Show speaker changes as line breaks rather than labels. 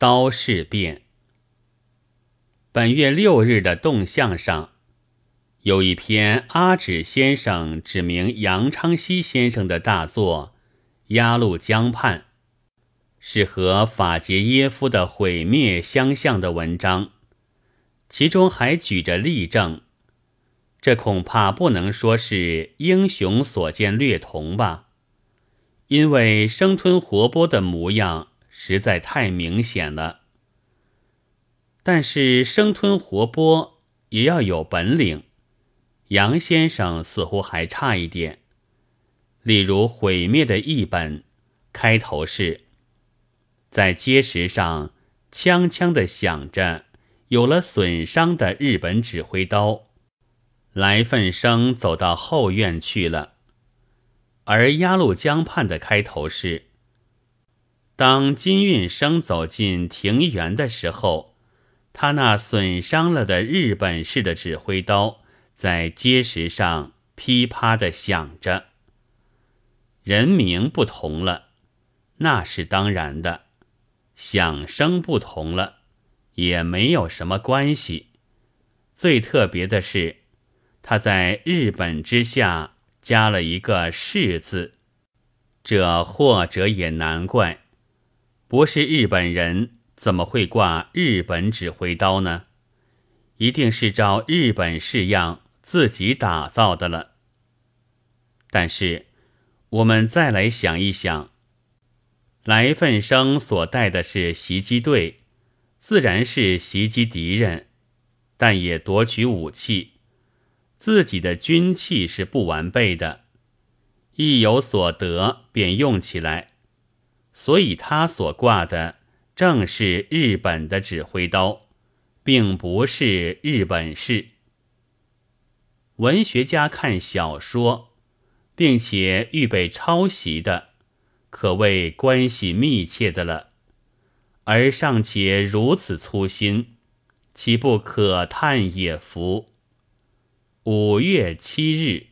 刀事变。本月六日的动向上，有一篇阿指先生指明杨昌熙先生的大作《鸭绿江畔》，是和法杰耶夫的毁灭相像的文章，其中还举着例证。这恐怕不能说是英雄所见略同吧，因为生吞活剥的模样实在太明显了。但是生吞活剥也要有本领，杨先生似乎还差一点。例如《毁灭》的译本，开头是在街石上锵锵的响着，有了损伤的日本指挥刀，来份生走到后院去了。而鸭绿江畔的开头是当金运生走进庭园的时候。他那损伤了的日本式的指挥刀在街石上噼啪的响着。人名不同了，那是当然的；响声不同了，也没有什么关系。最特别的是，他在日本之下加了一个“是”字，这或者也难怪，不是日本人。怎么会挂日本指挥刀呢？一定是照日本式样自己打造的了。但是我们再来想一想，来份生所带的是袭击队，自然是袭击敌人，但也夺取武器，自己的军器是不完备的，一有所得便用起来，所以他所挂的。正是日本的指挥刀，并不是日本式。文学家看小说，并且预备抄袭的，可谓关系密切的了。而尚且如此粗心，岂不可叹也？夫五月七日。